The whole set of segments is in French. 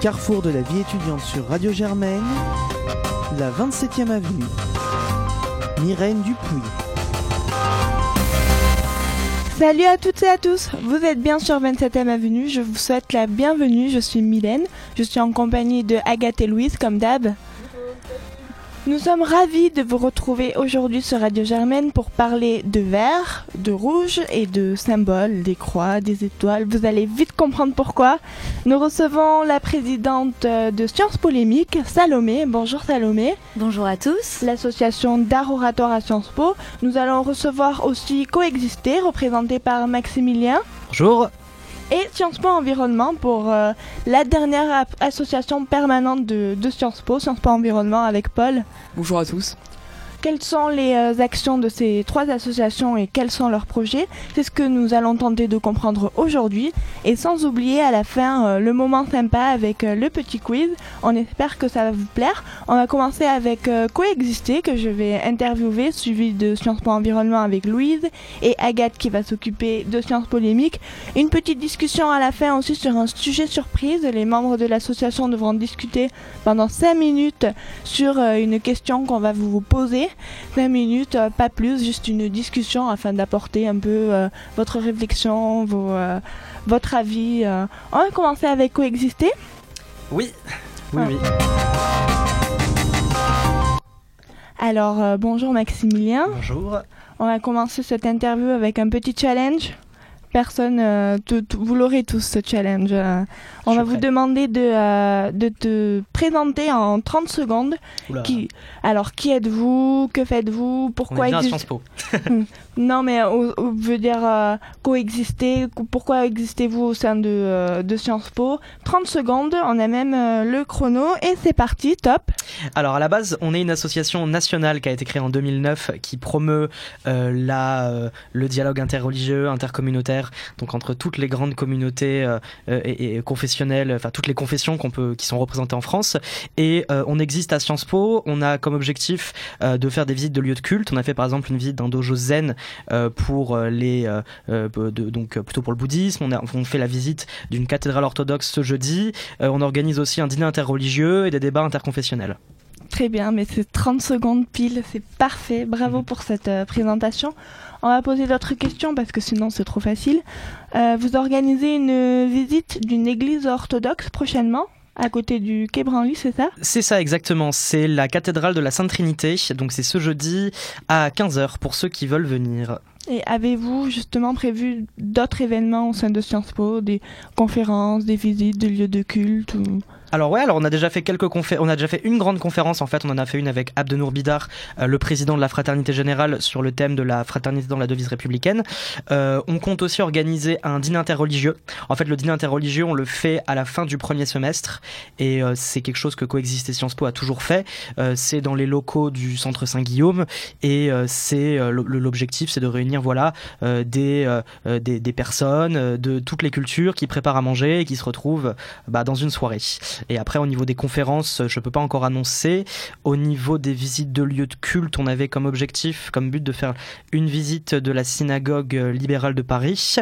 carrefour de la vie étudiante sur Radio Germaine, la 27e avenue. Myrène Dupuis. Salut à toutes et à tous, vous êtes bien sur 27e Avenue, je vous souhaite la bienvenue, je suis Mylène, je suis en compagnie de Agathe et Louise comme d'hab. Nous sommes ravis de vous retrouver aujourd'hui sur Radio Germaine pour parler de vert, de rouge et de symboles, des croix, des étoiles. Vous allez vite comprendre pourquoi. Nous recevons la présidente euh, de Sciences Polémiques, Salomé. Bonjour Salomé. Bonjour à tous. L'association d'art oratoire à Sciences Po. Nous allons recevoir aussi Coexister, représenté par Maximilien. Bonjour et Sciences Po Environnement pour euh, la dernière association permanente de, de Sciences Po, Sciences Po Environnement avec Paul. Bonjour à tous. Quelles sont les euh, actions de ces trois associations et quels sont leurs projets C'est ce que nous allons tenter de comprendre aujourd'hui. Et sans oublier à la fin euh, le moment sympa avec euh, le petit quiz. On espère que ça va vous plaire. On va commencer avec Coexister que je vais interviewer, suivi de Sciences Po Environnement avec Louise et Agathe qui va s'occuper de Sciences Polémiques. Une petite discussion à la fin aussi sur un sujet surprise. Les membres de l'association devront discuter pendant 5 minutes sur une question qu'on va vous poser 20 minutes, euh, pas plus, juste une discussion afin d'apporter un peu euh, votre réflexion, vos, euh, votre avis. On va commencer avec coexister. Oui, oui, oui. Alors, bonjour Maximilien. Bonjour. On va commencer cette interview avec un petit challenge personne, euh, vous l'aurez tous ce challenge. Euh. on va vous demander de, euh, de te présenter en 30 secondes. Qui, alors, qui êtes-vous? Que faites-vous? Pourquoi Po. non, mais on, veut dire coexister. Pourquoi existez-vous au sein de, de Sciences Po? 30 secondes, on a même le chrono et c'est parti, top. Alors, à la base, on est une association nationale qui a été créée en 2009 qui promeut la, le dialogue interreligieux, intercommunautaire donc entre toutes les grandes communautés euh, euh, et, confessionnelles, enfin toutes les confessions peut, qui sont représentées en France. Et euh, on existe à Sciences Po. On a comme objectif de faire des visites de lieux de culte. On a fait par exemple une visite d'un dojo zen pour les, donc plutôt pour le bouddhisme. On, a, on fait la visite d'une cathédrale orthodoxe ce jeudi. on organise aussi un dîner interreligieux et des débats interconfessionnels. Très bien, mais c'est 30 secondes pile, c'est parfait. Bravo mhm. pour cette présentation. On va poser d'autres questions parce que sinon c'est trop facile. Euh, vous organisez une visite d'une église orthodoxe prochainement? À côté du Quai Branly, c'est ça? C'est ça exactement, c'est la cathédrale de la Sainte Trinité, donc c'est ce jeudi à 15h pour ceux qui veulent venir. Et avez-vous justement prévu d'autres événements au sein de Sciences Po, des conférences, des visites de lieux de culte ou... Alors ouais, alors on a déjà fait quelques conférences, on a déjà fait une grande conférence en fait, on en a fait une avec Abdenour Bidar, euh, le président de la Fraternité Générale sur le thème de la fraternité dans la devise républicaine. Euh, on compte aussi organiser un dîner interreligieux. En fait, le dîner interreligieux, on le fait à la fin du premier semestre et euh, c'est quelque chose que Coexiste et Sciences Po a toujours fait. c'est dans les locaux du centre Saint-Guillaume et c'est l'objectif, c'est de réunir voilà des, des, des personnes de toutes les cultures qui préparent à manger et qui se retrouvent bah, dans une soirée. Et après, au niveau des conférences, je peux pas encore annoncer. Au niveau des visites de lieux de culte, on avait comme objectif, comme but de faire une visite de la synagogue libérale de Paris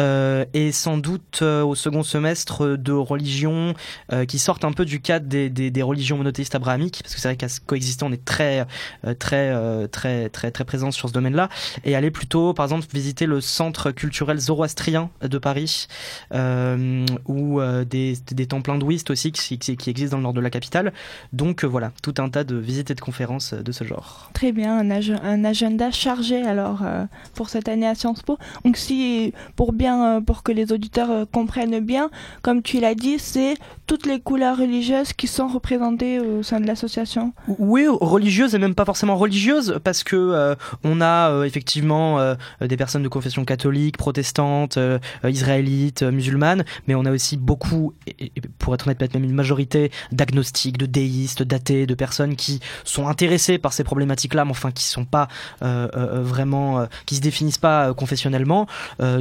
euh, et sans doute euh, au second semestre de religions euh, qui sortent un peu du cadre des, religions monothéistes abrahamiques, parce que c'est vrai qu'à coexister, on est très, très, très, très, très présent sur ce domaine-là, et aller plutôt, par exemple, visiter le centre culturel zoroastrien de Paris, ou des, des temples hindouistes aussi qui, qui, existe dans le nord de la capitale. Donc euh, voilà, tout un tas de visites et de conférences euh, de ce genre. Très bien, un, un agenda chargé alors euh, pour cette année à Sciences Po. Donc si pour bien, pour que les auditeurs comprennent bien, comme tu l'as dit, c'est toutes les couleurs religieuses qui sont représentées au sein de l'association. Oui, religieuses et même pas forcément religieuses, parce que on a effectivement des personnes de confession catholique, protestante, israélite, musulmane, mais on a aussi beaucoup, et, pour être honnête, une majorité d'agnostiques, de déistes, d'athées, de personnes qui sont intéressées par ces problématiques-là, mais enfin qui sont pas euh, euh, vraiment, euh, qui se définissent pas confessionnellement.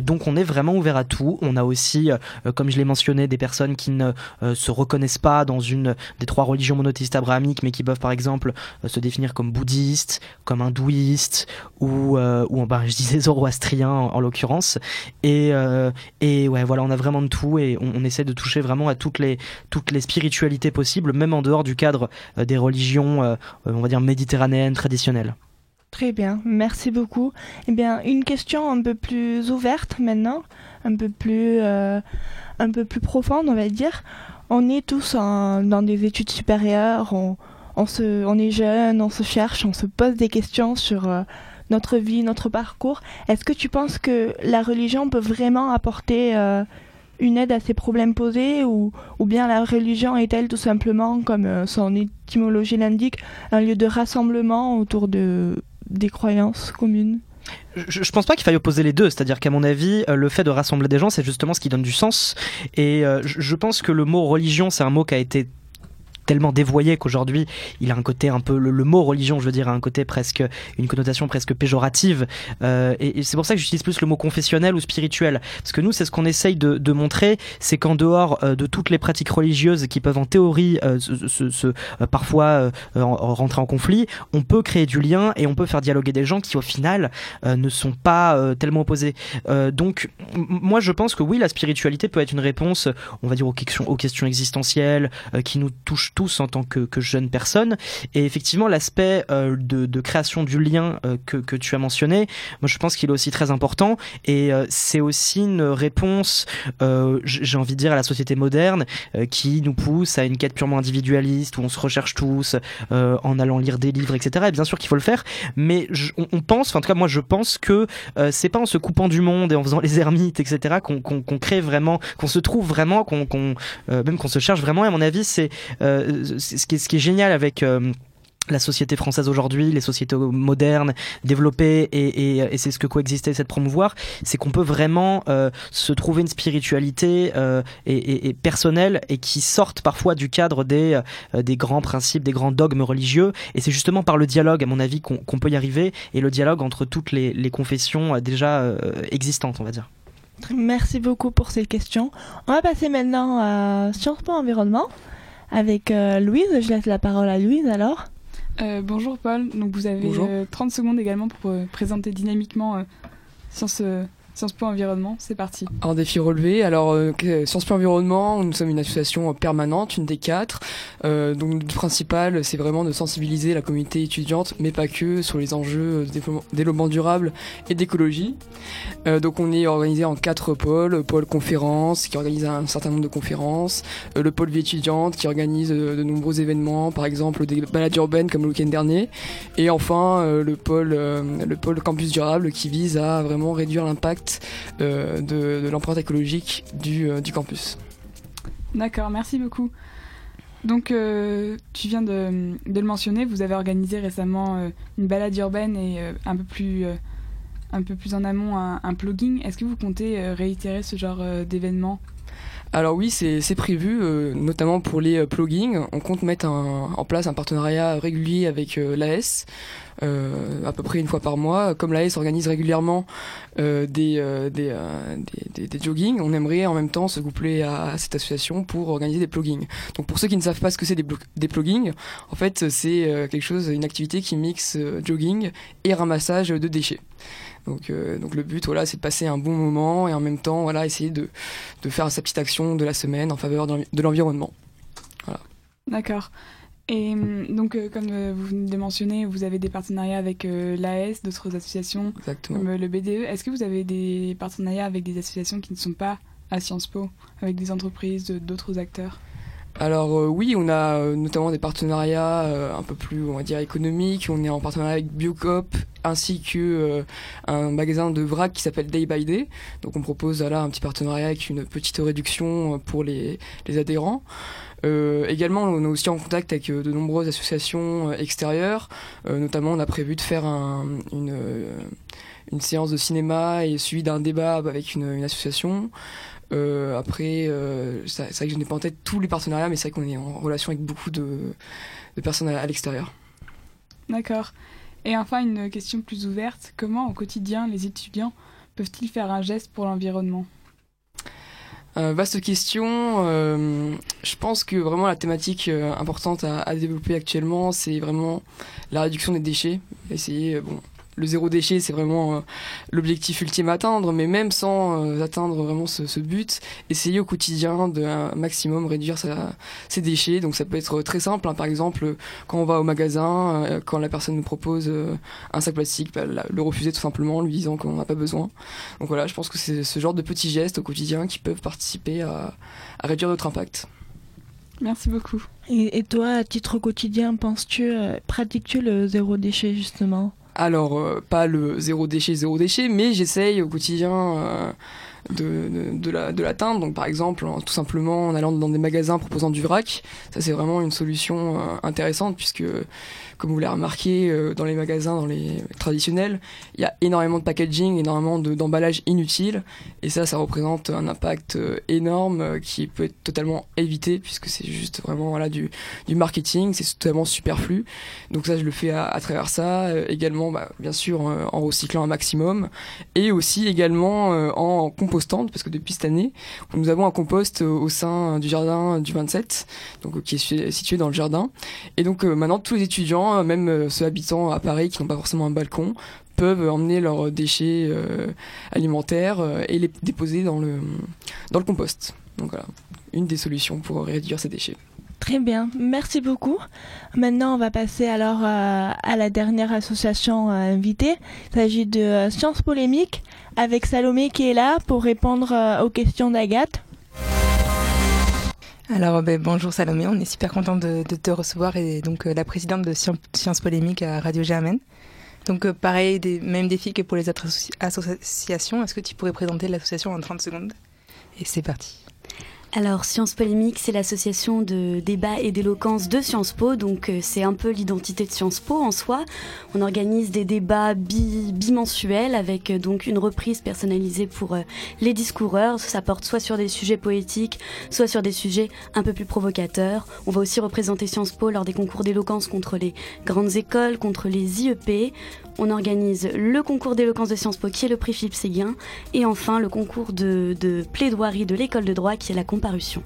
donc on est vraiment ouvert à tout. On a aussi, comme je l'ai mentionné, des personnes qui ne se reconnaissent pas dans une des trois religions monothéistes abrahamiques, mais qui peuvent par exemple se définir comme bouddhistes, comme hindouistes ou ou ben, je disais zoroastriens en, en l'occurrence. Et et ouais voilà, on a vraiment de tout et on, on, essaie de toucher vraiment à toutes les toutes les spiritualités possibles, même en dehors du cadre des religions, on va dire méditerranéennes traditionnelles. Très bien, merci beaucoup. Eh bien, une question un peu plus ouverte maintenant, un peu plus, un peu plus profonde, on va dire. On est tous dans des études supérieures, on, se, on est jeune, on se cherche, on se pose des questions sur euh, notre vie, notre parcours. Est-ce que tu penses que la religion peut vraiment apporter euh, une aide à ces problèmes posés ou, ou bien la religion est-elle tout simplement, comme euh, son étymologie l'indique, un lieu de rassemblement autour de, des croyances communes? Je, je pense pas qu'il faille opposer les deux, c'est-à-dire qu'à mon avis, le fait de rassembler des gens, c'est justement ce qui donne du sens. Et je pense que le mot religion, c'est un mot qui a été tellement dévoyé qu'aujourd'hui il a un côté un peu le, mot religion je veux dire a un côté presque une connotation presque péjorative. Euh, et, c'est pour ça que j'utilise plus le mot confessionnel ou spirituel. Parce que nous c'est ce qu'on essaye de, de montrer c'est qu'en dehors euh, de toutes les pratiques religieuses qui peuvent en théorie euh, se, se, parfois rentrer en conflit on peut créer du lien et on peut faire dialoguer des gens qui au final ne sont pas tellement opposés. Donc moi je pense que oui la spiritualité peut être une réponse on va dire aux questions aux questions existentielles qui nous touchent tous en tant que, que jeunes personnes. Et effectivement, l'aspect euh, de, de, création du lien euh, que, que, tu as mentionné, moi je pense qu'il est aussi très important. Et euh, c'est aussi une réponse, j'ai envie de dire, à la société moderne qui nous pousse à une quête purement individualiste où on se recherche tous en allant lire des livres, etc. Et bien sûr qu'il faut le faire, mais on, pense, enfin, en tout cas moi je pense que c'est pas en se coupant du monde et en faisant les ermites, etc. qu'on qu'on crée vraiment, qu'on se trouve vraiment, qu'on même qu'on se cherche vraiment. Et à mon avis, c'est ce, qui est, génial avec euh, la société française aujourd'hui, les sociétés modernes, développées, et, c'est ce que coexister cette promouvoir, c'est qu'on peut vraiment euh, se trouver une spiritualité euh, et, personnelle et qui sorte parfois du cadre des, des grands principes, des grands dogmes religieux. Et c'est justement par le dialogue, à mon avis, qu'on peut y arriver, et le dialogue entre toutes les, les confessions déjà existantes, on va dire. Merci beaucoup pour ces questions. On va passer maintenant à Sciences Po Environnement avec euh, Louise. Je laisse la parole à Louise alors. Euh, bonjour Paul, donc vous avez 30 euh, secondes également pour présenter dynamiquement Sciences Sciences Po Environnement, c'est parti. Un défi relevé. Alors, euh, Sciences Po Environnement, nous sommes une association permanente, une des quatre. Euh, donc, le principal, c'est vraiment de sensibiliser la communauté étudiante, mais pas que, sur les enjeux de développement durable et d'écologie. Euh, donc, on est organisé en quatre pôles. Pôle conférence, qui organise un certain nombre de conférences. Le pôle vie étudiante, qui organise de nombreux événements, par exemple des balades urbaines comme le week-end dernier. Et enfin, le pôle, le pôle campus durable, qui vise à vraiment réduire l'impact euh, de, l'empreinte écologique du, euh, du campus. D'accord, merci beaucoup. Donc, euh, tu viens de, le mentionner, vous avez organisé récemment une balade urbaine et un, peu plus, un peu plus en amont un, un plugging. Est-ce que vous comptez réitérer ce genre d'événement? Alors oui, c'est prévu, notamment pour les pluggings. On compte mettre en place un partenariat régulier avec l'AS euh, à peu près une fois par mois. Comme l'AS organise régulièrement euh, des, euh, des, des, des, joggings, on aimerait en même temps se coupler à, cette association pour organiser des pluggings. Donc pour ceux qui ne savent pas ce que c'est des, des pluggings, en fait c'est quelque chose, une activité qui mixe jogging et ramassage de déchets. Donc, donc le but, voilà, c'est de passer un bon moment et en même temps, voilà, essayer de, de faire sa petite action de la semaine en faveur de l'environnement. Voilà. D'accord. Et hum, donc, euh, comme euh, vous venez de mentionner, vous avez des partenariats avec euh, l'AS, d'autres associations comme le BDE. Est-ce que vous avez des partenariats avec des associations qui ne sont pas à Sciences Po, avec des entreprises, d'autres acteurs? Alors oui, on a notamment des partenariats un peu plus, on va dire, économiques. On est en partenariat avec Biocop ainsi que un magasin de vrac qui s'appelle Day by Day. Donc on propose là un petit partenariat avec une petite réduction pour les, les adhérents. Euh, également, on est aussi en contact avec euh, de nombreuses associations euh, extérieures. notamment, on a prévu de faire une, une séance de cinéma et suivi d'un débat avec une, association. Après, c'est vrai que je n'ai pas en tête tous les partenariats, mais c'est vrai qu'on est en relation avec beaucoup de, personnes à l'extérieur. D'accord. Et enfin, une question plus ouverte. Comment au quotidien les étudiants peuvent-ils faire un geste pour l'environnement? Euh, vaste question. Euh, je pense que vraiment la thématique euh, importante à, développer actuellement, c'est vraiment la réduction des déchets. Essayer, bon, le zéro déchet, c'est vraiment l'objectif ultime à atteindre, mais même sans atteindre vraiment ce, but, essayer au quotidien de un maximum réduire ses déchets. Donc ça peut être très simple, hein. par exemple quand on va au magasin, quand la personne nous propose un sac plastique, bah, le refuser tout simplement, en lui disant qu'on n'a pas besoin. Donc voilà, je pense que c'est ce genre de petits gestes au quotidien qui peuvent participer à, réduire notre impact. Merci beaucoup. Et, toi, à titre quotidien, penses-tu, euh, pratiques-tu le zéro déchet justement? Alors, euh, pas le zéro déchet, zéro déchet, mais j'essaye au quotidien euh, de, de, de l'atteindre. Donc par exemple, tout simplement en allant dans des magasins proposant du vrac, ça c'est vraiment une solution intéressante puisque comme vous l'avez remarqué, euh, dans les magasins, dans les traditionnels, il y a énormément de packaging, énormément d'emballage inutile. Et ça, ça représente un impact euh, énorme euh, qui peut être totalement évité puisque c'est juste vraiment voilà, du, marketing, c'est totalement superflu. Donc ça, je le fais à, à travers ça. également, bah, bien sûr, en recyclant un maximum. Et aussi également en compostant, parce que depuis cette année, nous avons un compost au sein du jardin du 27, donc qui est situé dans le jardin. Et donc maintenant, tous les étudiants même euh, ceux habitant à Paris qui n'ont pas forcément un balcon, peuvent emmener leurs déchets euh, alimentaires euh, et les déposer dans le, dans le compost. Donc voilà, une des solutions pour réduire ces déchets. Très bien, merci beaucoup. Maintenant, on va passer alors à la dernière association invitée. Il s'agit de Sciences Polémiques avec Salomé qui est là pour répondre aux questions d'Agathe. Alors ben, bonjour Salomé, on est super content de, te recevoir et donc euh, la présidente de Sciences Polémiques à Radio Germaine. Donc euh, pareil, des mêmes défis que pour les autres associations. Est-ce que tu pourrais présenter l'association en 30 secondes? Et c'est parti. Alors, Sciences Polémiques, c'est l'association de débat et d'éloquence de Sciences Po, donc euh, c'est un peu l'identité de Sciences Po en soi. On organise des débats bimensuels avec euh, donc une reprise personnalisée pour euh, les discoureurs. Ça porte soit sur des sujets poétiques, soit sur des sujets un peu plus provocateurs. On va aussi représenter Sciences Po lors des concours d'éloquence contre les grandes écoles, contre les IEP on organise le concours d'éloquence de Sciences Po qui est le prix Philippe Séguin et enfin le concours de, plaidoirie de l'école de droit qui est la comparution.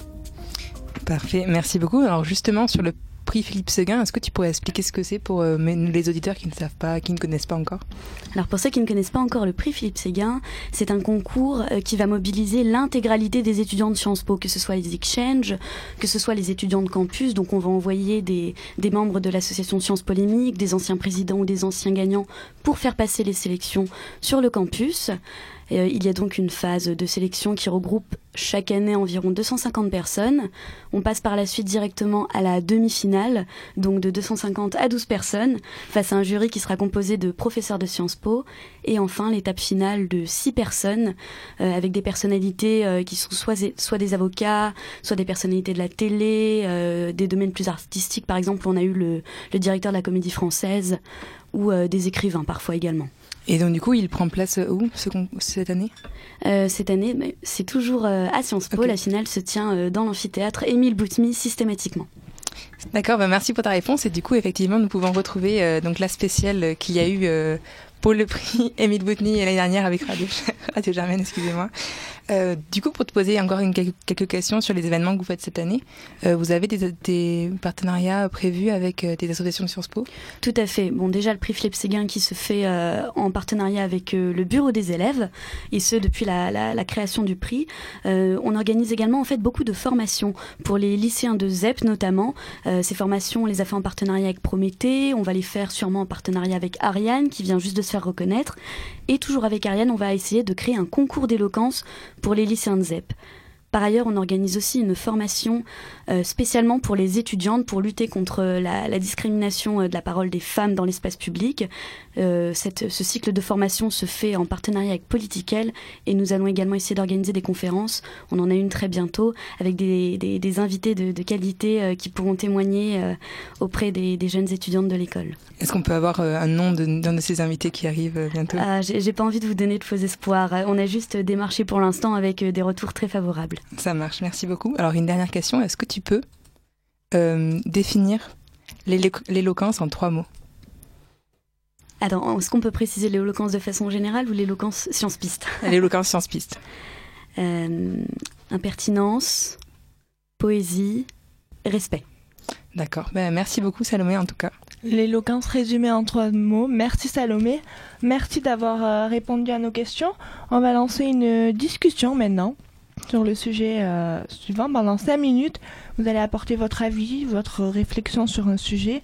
Parfait, merci beaucoup. Alors justement sur le prix Philippe Séguin. Est-ce que tu pourrais expliquer ce que c'est pour euh, les auditeurs qui ne savent pas, qui ne connaissent pas encore? Alors pour ceux qui ne connaissent pas encore le prix Philippe Séguin, c'est un concours euh, qui va mobiliser l'intégralité des étudiants de Sciences Po, que ce soit les exchanges, que ce soit les étudiants de campus. Donc on va envoyer des, des membres de l'association Sciences Polémiques, des anciens présidents ou des anciens gagnants pour faire passer les sélections sur le campus. Euh, il y a donc une phase de sélection qui regroupe chaque année environ 250 personnes. On passe par la suite directement à la demi-finale, donc de 250 à 12 personnes, face à un jury qui sera composé de professeurs de Sciences Po. Et enfin, l'étape finale de 6 personnes, euh, avec des personnalités euh, qui sont soit, des avocats, soit des personnalités de la télé, des domaines plus artistiques. Par exemple, on a eu le, le directeur de la comédie française ou des écrivains parfois également. Et donc du coup, il prend place où cette année? Euh, Cette année, c'est toujours euh, à Sciences Po. La finale se tient euh, dans l'amphithéâtre Émile Boutmy systématiquement. D'accord, bah merci pour ta réponse. Et du coup, effectivement, nous pouvons retrouver donc la spéciale qu'il y a eu pour le prix Émile Boutmy l'année dernière avec Radio, Radio Germaine, excusez-moi. Euh, du coup, pour te poser encore quelques questions sur les événements que vous faites cette année, euh, vous avez des, partenariats prévus avec euh, des associations de Sciences Po? Tout à fait. Bon, déjà le prix Philippe Séguin qui se fait en partenariat avec le bureau des élèves, et ce depuis la, création du prix. on organise également en fait beaucoup de formations pour les lycéens de ZEP notamment. ces formations, on les a fait en partenariat avec Prométhée. On va les faire sûrement en partenariat avec Ariane qui vient juste de se faire reconnaître. Et toujours avec Ariane, on va essayer de créer un concours d'éloquence pour les lycéens de ZEP. Par ailleurs, on organise aussi une formation euh, spécialement pour les étudiantes pour lutter contre la, discrimination euh, de la parole des femmes dans l'espace public. Euh, cette, ce cycle de formation se fait en partenariat avec Political et nous allons également essayer d'organiser des conférences. On en a une très bientôt avec des, des, invités de, de qualité qui pourront témoigner auprès des, jeunes étudiantes de l'école. Est-ce qu'on peut avoir un nom d'un de, ces invités qui arrive bientôt? Ah, J'ai pas envie de vous donner de faux espoirs. On a juste démarché pour l'instant avec des retours très favorables. Ça marche, merci beaucoup. Alors une dernière question, est-ce que tu peux euh, définir l'éloquence en trois mots? Alors, est-ce qu'on peut préciser l'éloquence de façon générale ou l'éloquence science-piste L'éloquence science-piste. Euh, impertinence, poésie, respect. D'accord. Ben, merci beaucoup Salomé en tout cas. L'éloquence résumée en trois mots. Merci Salomé. Merci d'avoir euh, répondu à nos questions. On va lancer une discussion maintenant sur le sujet euh, suivant. Pendant cinq minutes, vous allez apporter votre avis, votre réflexion sur un sujet.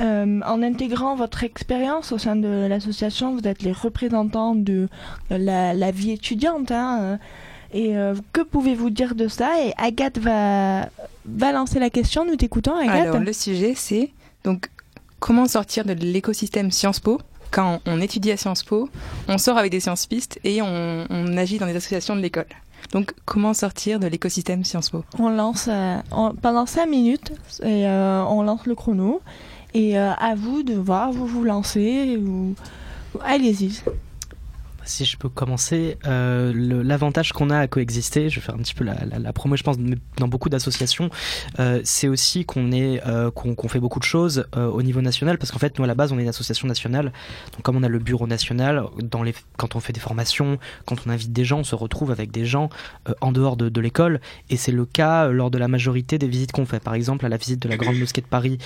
Euh, en intégrant votre expérience au sein de l'association, vous êtes les représentants de, la, vie étudiante. Hein, et euh, que pouvez-vous dire de ça? Et Agathe va balancer la question. Nous t'écoutons, Agathe. Alors, le sujet, c'est donc comment sortir de l'écosystème Sciences Po quand on étudie à Sciences Po, on sort avec des sciences pistes et on, on agit dans les associations de l'école. Donc, comment sortir de l'écosystème Sciences Po On lance euh, pendant 5 minutes et euh, on lance le chrono. Et euh, à vous de voir, vous vous lancez. Ou... Allez-y si je peux commencer, euh, l'avantage qu'on a à coexister, je vais faire un petit peu la, la, promo, je pense, dans beaucoup d'associations, euh, c'est aussi qu'on euh, qu'on qu fait beaucoup de choses au niveau national, parce qu'en fait, nous à la base, on est une association nationale. Donc, comme on a le bureau national, quand on fait des formations, quand on invite des gens, on se retrouve avec des gens en dehors de, l'école, et c'est le cas lors de la majorité des visites qu'on fait. Par exemple, à la visite de la Grande Mosquée de Paris,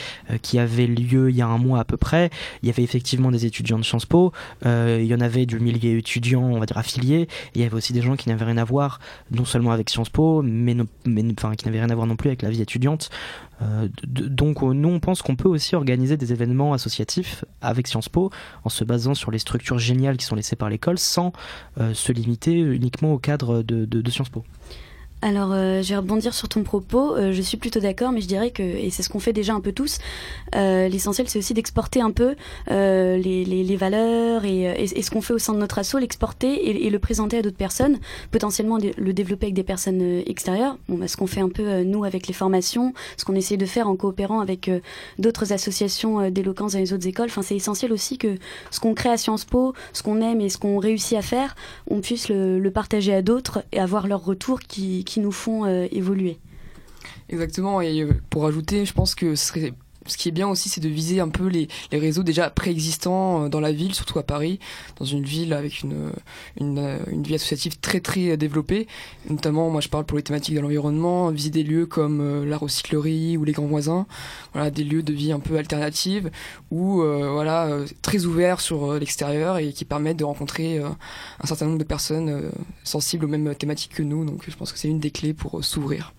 qui avait lieu il y a un mois à peu près, il y avait effectivement des étudiants de Sciences Po, il y en avait du millier étudiants, on va dire affiliés. Il y avait aussi des gens qui n'avaient rien à voir, non seulement avec Sciences Po, mais, qui n'avaient rien à voir non plus avec la vie étudiante. Euh, donc nous, on pense qu'on peut aussi organiser des événements associatifs avec Sciences Po en se basant sur les structures géniales qui sont laissées par l'école, sans euh, se limiter uniquement au cadre de Sciences Po. Alors, euh, je vais rebondir sur ton propos. Euh, je suis plutôt d'accord, mais je dirais que, et c'est ce qu'on fait déjà un peu tous, euh, l'essentiel c'est aussi d'exporter un peu euh, les, les, les, valeurs et, et, et ce qu'on fait au sein de notre asso, l'exporter et, et, le présenter à d'autres personnes, potentiellement le développer avec des personnes euh, extérieures. Bon, bah, ce qu'on fait un peu euh, nous avec les formations, ce qu'on essaie de faire en coopérant avec d'autres associations d'éloquence dans les autres écoles. Enfin, c'est essentiel aussi que ce qu'on crée à Sciences Po, ce qu'on aime et ce qu'on réussit à faire, on puisse le, le partager à d'autres et avoir leur retour qui, qui nous font euh, évoluer. Exactement, et euh, pour ajouter, je pense que ce serait ce qui est bien aussi, c'est de viser un peu les, les réseaux déjà préexistants euh, dans la ville, surtout à Paris, dans une ville avec une, une, une, vie associative très très développée. Notamment, moi je parle pour les thématiques de l'environnement, viser des lieux comme euh, la recyclerie ou les grands voisins, voilà, des lieux de vie un peu alternatifs ou euh, voilà, euh, très ouverts sur euh, l'extérieur et qui permettent de rencontrer euh, un certain nombre de personnes sensibles aux mêmes thématiques que nous. Donc je pense que c'est une des clés pour s'ouvrir.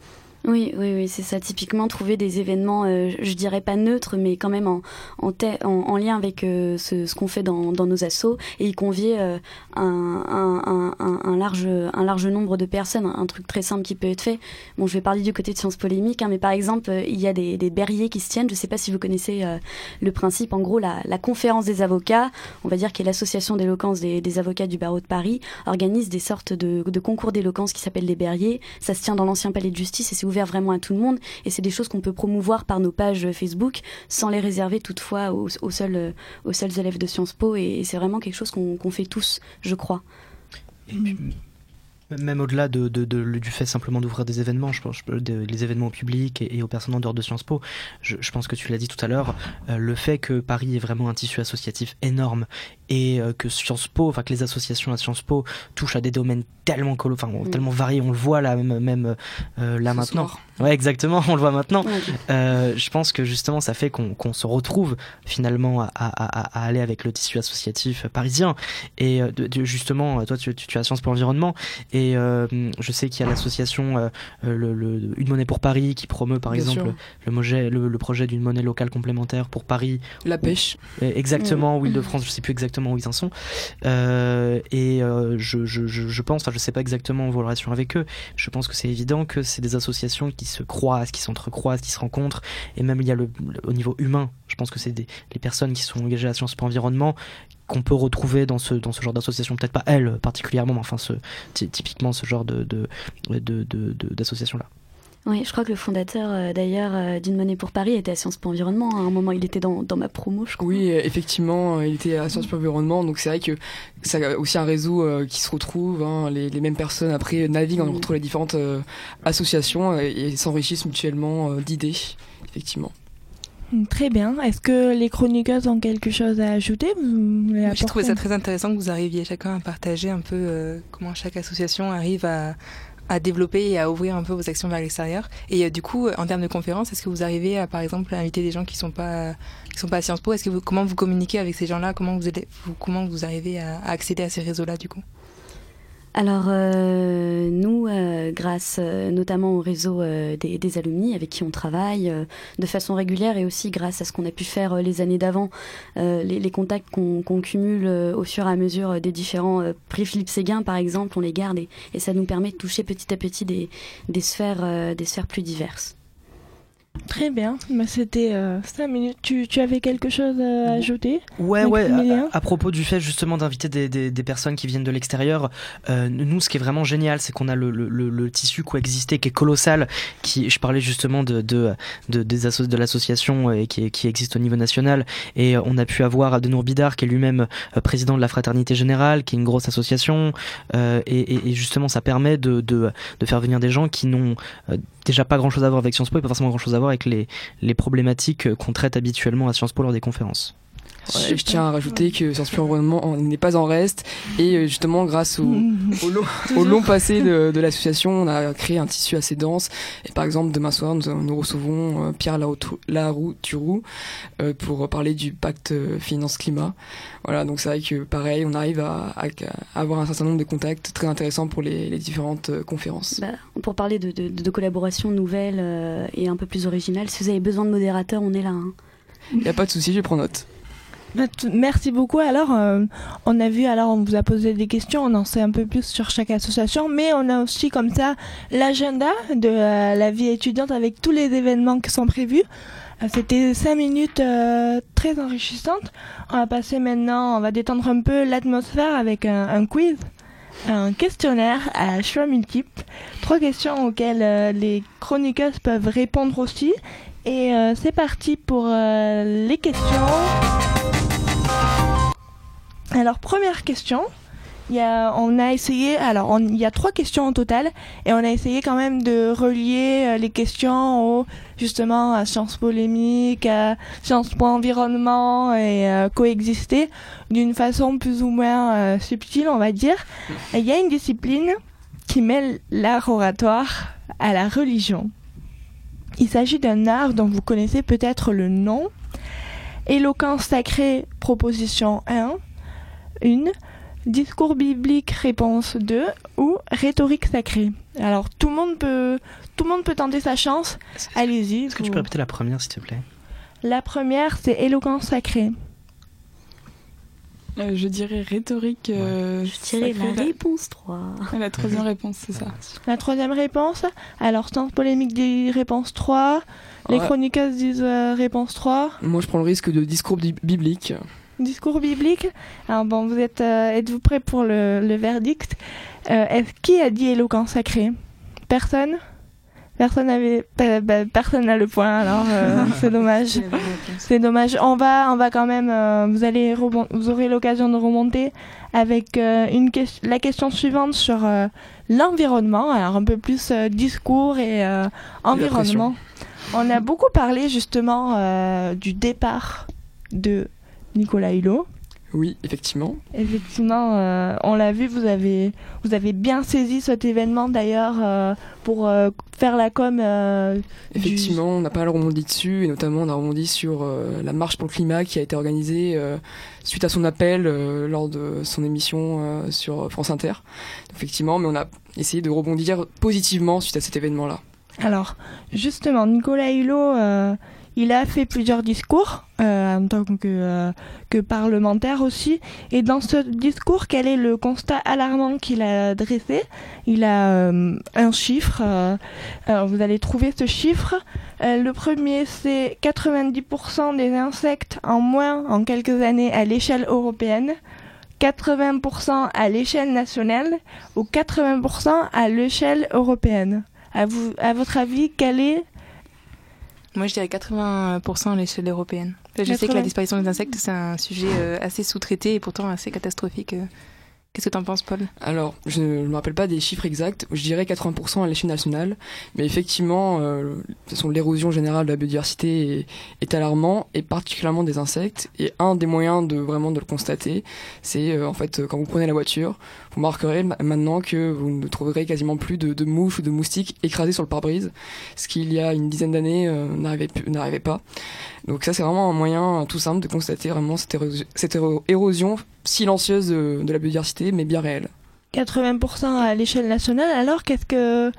Oui, oui, oui, c'est ça. Typiquement, trouver des événements, euh, je dirais pas neutres, mais quand même en, en, en, en lien avec euh, ce, qu'on fait dans, nos assos et y convier euh, un, un, large, un large nombre de personnes. Un truc très simple qui peut être fait. Bon, je vais parler du côté de sciences polémiques, hein, mais par exemple, il y a des, des berriers qui se tiennent. Je sais pas si vous connaissez le principe. En gros, la, la conférence des avocats, on va dire qui est l'association d'éloquence des, avocats du barreau de Paris, organise des sortes de, de concours d'éloquence qui s'appellent les berriers. Ça se tient dans l'ancien palais de justice et c'est ouvert vraiment à tout le monde et c'est des choses qu'on peut promouvoir par nos pages Facebook sans les réserver toutefois aux, seuls, aux seuls élèves de Sciences Po et, c'est vraiment quelque chose qu'on qu fait tous, je crois. Même au-delà de, de, de, du fait simplement d'ouvrir des événements, je pense, les événements publics et, et, aux personnes en dehors de Sciences Po, je, je pense que tu l'as dit tout à l'heure, euh, le fait que Paris est vraiment un tissu associatif énorme et euh, que Sciences Po, enfin que les associations à Sciences Po touchent à des domaines tellement colo, enfin mmh. tellement variés, on le voit là même, même euh, là Ce maintenant. Soir. Ouais, exactement, on le voit maintenant. Mmh. je pense que justement ça fait qu'on qu se retrouve finalement à, à, à, aller avec le tissu associatif parisien et justement toi tu, tu, tu as Sciences Po environnement et euh, je sais qu'il y a l'association euh, le, le, Une monnaie pour Paris qui promeut par Bien exemple le, projet, le, le projet d'une monnaie locale complémentaire pour Paris. La pêche. Où, exactement, où Île-de-France, je sais plus exactement où ils en sont. Euh, et je, je, je, pense, enfin je sais pas exactement vos relations avec eux, je pense que c'est évident que c'est des associations qui se croisent, qui s'entrecroisent, qui se rencontrent. Et même il y a le, au niveau humain, je pense que c'est les personnes qui sont engagées à Sciences Po Environnement qu'on peut retrouver dans ce, dans ce genre d'association, peut-être pas elle particulièrement, mais enfin typiquement ce genre d'association de, de, là. Oui, je crois que le fondateur euh, d'ailleurs euh, d'une monnaie pour Paris était à Sciences Po Environnement. À un moment, il était dans, dans ma promo, je crois. Oui, effectivement, il était à Sciences Po Environnement. Donc c'est vrai que c'est aussi un réseau euh, qui se retrouve. Hein, les, les, mêmes personnes après naviguent mmh. entre les différentes euh, associations et, et s'enrichissent mutuellement euh, d'idées, effectivement. Très bien. Est-ce que les chroniqueuses ont quelque chose à ajouter? J'ai trouvé ça très intéressant que vous arriviez chacun à partager un peu euh, comment chaque association arrive à, à développer et à ouvrir un peu vos actions vers l'extérieur. Et du coup, en termes de conférences, est-ce que vous arrivez à, par exemple, inviter des gens qui sont pas qui sont pas à Sciences Po? Est-ce que vous, comment vous communiquez avec ces gens-là? Comment vous, comment vous arrivez à accéder à ces réseaux-là du coup? Alors euh, nous, euh, grâce euh, notamment au réseau des, des, alumni avec qui on travaille de façon régulière et aussi grâce à ce qu'on a pu faire les années d'avant, les, contacts qu'on cumule au fur et à mesure des différents prix Philippe Séguin par exemple, on les garde et, et, ça nous permet de toucher petit à petit des, des sphères, des sphères plus diverses. Très bien, bah, c'était 5 euh, minutes. Tu, tu, avais quelque chose à ajouter Ouais, ouais, à, propos du fait justement d'inviter des, des, des, personnes qui viennent de l'extérieur, euh, nous ce qui est vraiment génial, c'est qu'on a le, le, le, tissu coexisté qui est colossal, qui, je parlais justement de, de, de, des de l'association et qui, qui existe au niveau national, et on a pu avoir Adenour Bidar qui est lui-même euh, président de la Fraternité Générale, qui est une grosse association, et, et, et, justement ça permet de, de, de faire venir des gens qui n'ont déjà pas grand chose à voir avec Sciences Po et pas forcément grand chose à voir avec les, problématiques qu'on traite habituellement à Sciences Po lors des conférences je tiens à rajouter que Sciences Po Environnement n'est pas en reste et euh, justement grâce au, au, long, passé de, de l'association, on a créé un tissu assez dense. Et par exemple, demain soir, nous, nous recevons euh, Pierre Laroux-Turou euh, pour parler du pacte finance-climat. Voilà, donc c'est vrai que pareil, on arrive à, à, avoir un certain nombre de contacts très intéressants pour les, les différentes conférences. Bah, pour parler de, de, de collaborations nouvelles et un peu plus originales, si vous avez besoin de modérateurs, on est là. Hein. Il n'y a pas de souci, je prends note. Merci beaucoup. Alors, euh, on a vu, alors on vous a posé des questions, on en sait un peu plus sur chaque association, mais on a aussi comme ça l'agenda de euh, la vie étudiante avec tous les événements qui sont prévus. Euh, c'était cinq minutes très enrichissantes. On va passer maintenant, on va détendre un peu l'atmosphère avec un, quiz, un questionnaire à choix multiples, trois questions auxquelles les chroniqueuses peuvent répondre aussi. Et c'est parti pour les questions. Alors, première question. Il y a, on a essayé, alors il y a trois questions en total, et on a essayé quand même de relier euh, les questions au, justement à Sciences polémiques, à Sciences Po environnement et euh, coexister d'une façon plus ou moins euh, subtile, on va dire. il y a une discipline qui mêle l'art oratoire à la religion. Il s'agit d'un art dont vous connaissez peut-être le nom. Éloquence sacrée, proposition 1 une, discours biblique réponse 2 ou rhétorique sacrée. Alors tout le monde peut tout le monde peut tenter sa chance. Allez-y. Est-ce que tu peux répéter la première s'il te plaît? La première c'est éloquence sacrée. Euh, je dirais rhétorique. Euh, je dirais la réponse 3. La troisième réponse, c'est ça. La troisième réponse. Alors, sens polémique dit réponse 3. Les chroniqueuses disent euh, réponse 3. Moi, je prends le risque de discours biblique discours biblique. Alors bon, vous êtes, euh, êtes-vous prêt pour le, verdict? Euh, est Qui a dit éloquent sacré Personne? Personne avait, bah, personne n'a le point. Alors euh, c'est dommage. c'est dommage. On va, on va quand même. vous allez, vous aurez l'occasion de remonter avec une la question suivante sur l'environnement. Alors un peu plus discours et environnement. On a beaucoup parlé justement du départ de Nicolas Hulot. Oui, effectivement. Effectivement, euh, on l'a vu, vous avez, vous avez bien saisi cet événement d'ailleurs euh, pour euh, faire la com. effectivement, on n'a pas rebondi dessus et notamment on a rebondi sur la marche pour le climat qui a été organisée suite à son appel lors de son émission sur France Inter. Effectivement, mais on a essayé de rebondir positivement suite à cet événement-là. Alors, justement, Nicolas Hulot il a fait plusieurs discours euh, en tant que, euh, que parlementaire aussi. Et dans ce discours, quel est le constat alarmant qu'il a dressé? Il a euh, un chiffre. vous allez trouver ce chiffre. le premier, c'est 90% des insectes en moins en quelques années à l'échelle européenne. 80% à l'échelle nationale ou 80% à l'échelle européenne. À, vous, à votre avis, quel est moi, je dirais 80% à l'échelle européenne. Je sais que la disparition des insectes, c'est un sujet euh, assez sous-traité et pourtant assez catastrophique. Euh. Qu'est-ce que tu en penses, Paul? Alors, je ne me rappelle pas des chiffres exacts. Je dirais 80% à l'échelle nationale. Mais effectivement, euh, de toute façon, l'érosion générale de la biodiversité est, est alarmant, et particulièrement des insectes. Et un des moyens de vraiment de le constater, c'est euh, en fait quand vous prenez la voiture, vous marquerez ma- maintenant que vous ne trouverez quasiment plus de, de mouches ou de moustiques écrasés sur le pare-brise, ce qu'il y a une dizaine d'années euh, n'arrivait pas. Donc ça, c'est vraiment un moyen euh, tout simple de constater vraiment cette, érosion- silencieuse de, de la biodiversité, mais bien réelle. 80% à l'échelle nationale. Alors, qu'est-ce que.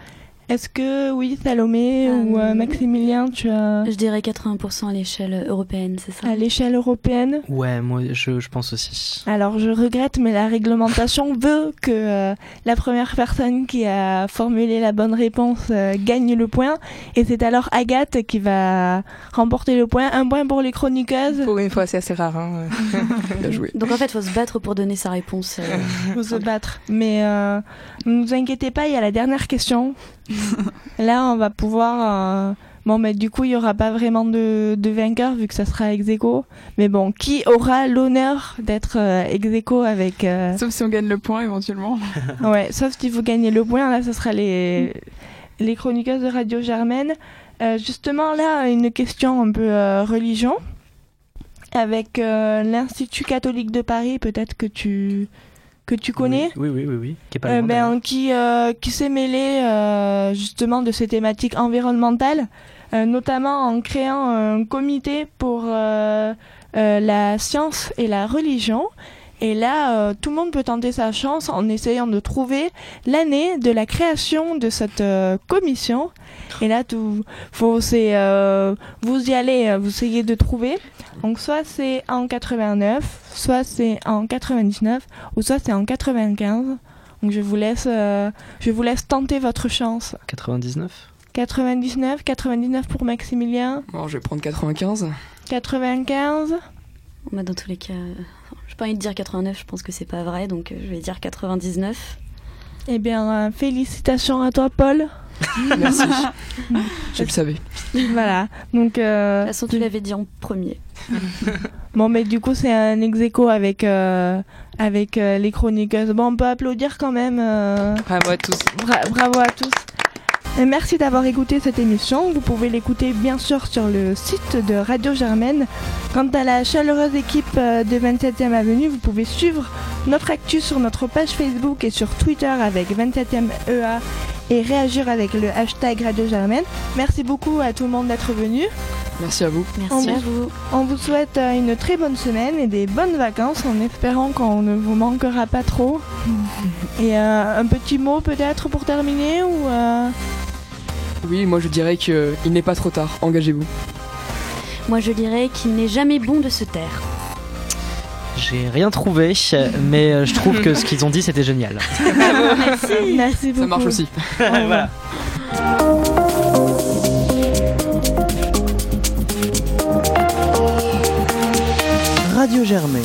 Est-ce que, oui, Salomé Euh, ou euh, Maximilien, tu as. Je dirais 80% à l'échelle européenne, c'est ça? À l'échelle européenne? Ouais, moi je, je pense aussi. Alors, je regrette, mais la réglementation veut que euh, la première personne qui a formulé la bonne réponse euh, gagne le point. Et c'est alors Agathe qui va remporter le point. Un point pour les chroniqueuses. Pour une fois, c'est assez rare. Hein. Bien joué. Donc en fait, il faut se battre pour donner sa réponse. euh. faut se battre. Mais euh, ne vous inquiétez pas, il y a la dernière question. Là, on va pouvoir. euh, Bon, mais du coup, il y aura pas vraiment de, de vainqueur vu que ça sera ex aequo. Mais bon, qui aura l'honneur d'être euh, ex aequo avec. euh, Sauf si on gagne le point éventuellement. Ouais, sauf si vous gagnez le point, là, ce sera les, les chroniqueuses de Radio Germaine. Euh, justement, là, une question un peu religion. Avec l'Institut catholique de Paris, peut-être que tu, que tu connais. Oui, oui, oui, oui. oui. Qui est pas Euh, ben, qui, euh, qui s'est mêlé euh, justement de ces thématiques environnementales, euh, notamment en créant un comité pour euh, euh, la science et la religion. Et là, euh, tout le monde peut tenter sa chance en essayant de trouver l'année de la création de cette euh, commission. Et là, tout, faut, c'est, euh, vous y allez, vous essayez de trouver. Donc, soit c'est en 89, soit c'est en 99, ou soit c'est en 95. Donc, je vous laisse, euh, je vous laisse tenter votre chance. 99 99, 99 pour Maximilien, Alors, je vais prendre 95. 95. Bah, dans tous les cas, euh, j'ai pas envie de dire 89, je pense que c'est pas vrai, donc euh, je vais dire 99. Eh bien, euh, félicitations à toi, Paul. Merci. je le savais. voilà. Donc, euh, De toute façon, tu l'avais dit en premier. bon, mais du coup, c'est un ex aequo avec, euh, avec euh, les chroniqueuses. Bon, on peut applaudir quand même. euh, Bravo à tous. Bra- bravo à tous. Et merci d'avoir écouté cette émission. Vous pouvez l'écouter bien sûr sur le site de Radio Germaine. Quant à la chaleureuse équipe de 27e Avenue, vous pouvez suivre notre actu sur notre page Facebook et sur Twitter avec 27e EA et réagir avec le hashtag Radio Germaine. Merci beaucoup à tout le monde d'être venu. Merci à vous. Merci On- à vous. On vous souhaite euh, une très bonne semaine et des bonnes vacances en espérant qu'on ne vous manquera pas trop. Et euh, un petit mot peut-être pour terminer ou euh, Oui, moi je dirais qu'il n'est pas trop tard. Engagez-vous. Moi, je dirais qu'il n'est jamais bon de se taire. J'ai rien trouvé, mais euh, je trouve que ce qu'ils ont dit c'était génial. Merci beaucoup. Ça marche aussi. voilà. Radio Germain.